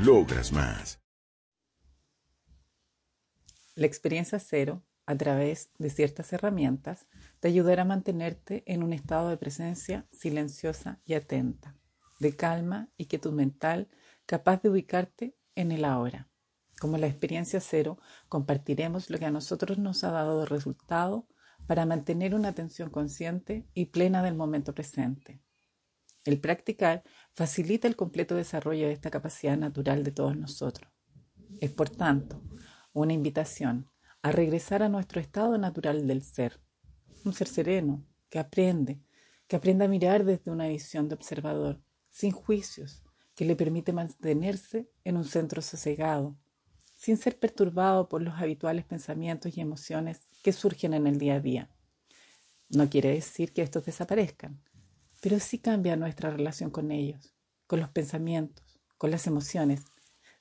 Logras más. La experiencia cero, a través de ciertas herramientas, te ayudará a mantenerte en un estado de presencia silenciosa y atenta, de calma y quietud mental, capaz de ubicarte en el ahora. Como la experiencia cero, compartiremos lo que a nosotros nos ha dado de resultado para mantener una atención consciente y plena del momento presente. El practicar facilita el completo desarrollo de esta capacidad natural de todos nosotros. Es, por tanto, una invitación a regresar a nuestro estado natural del ser, un ser sereno, que aprende, que aprende a mirar desde una visión de observador, sin juicios, que le permite mantenerse en un centro sosegado, sin ser perturbado por los habituales pensamientos y emociones que surgen en el día a día. No quiere decir que estos desaparezcan, pero sí cambia nuestra relación con ellos, con los pensamientos, con las emociones,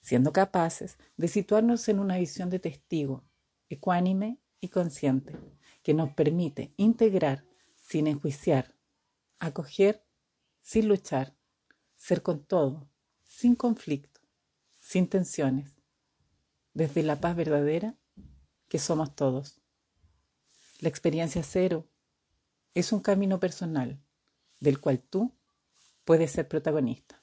siendo capaces de situarnos en una visión de testigo, ecuánime y consciente, que nos permite integrar sin enjuiciar, acoger sin luchar, ser con todo, sin conflicto, sin tensiones, desde la paz verdadera que somos todos. La experiencia cero es un camino personal del cual tú puedes ser protagonista.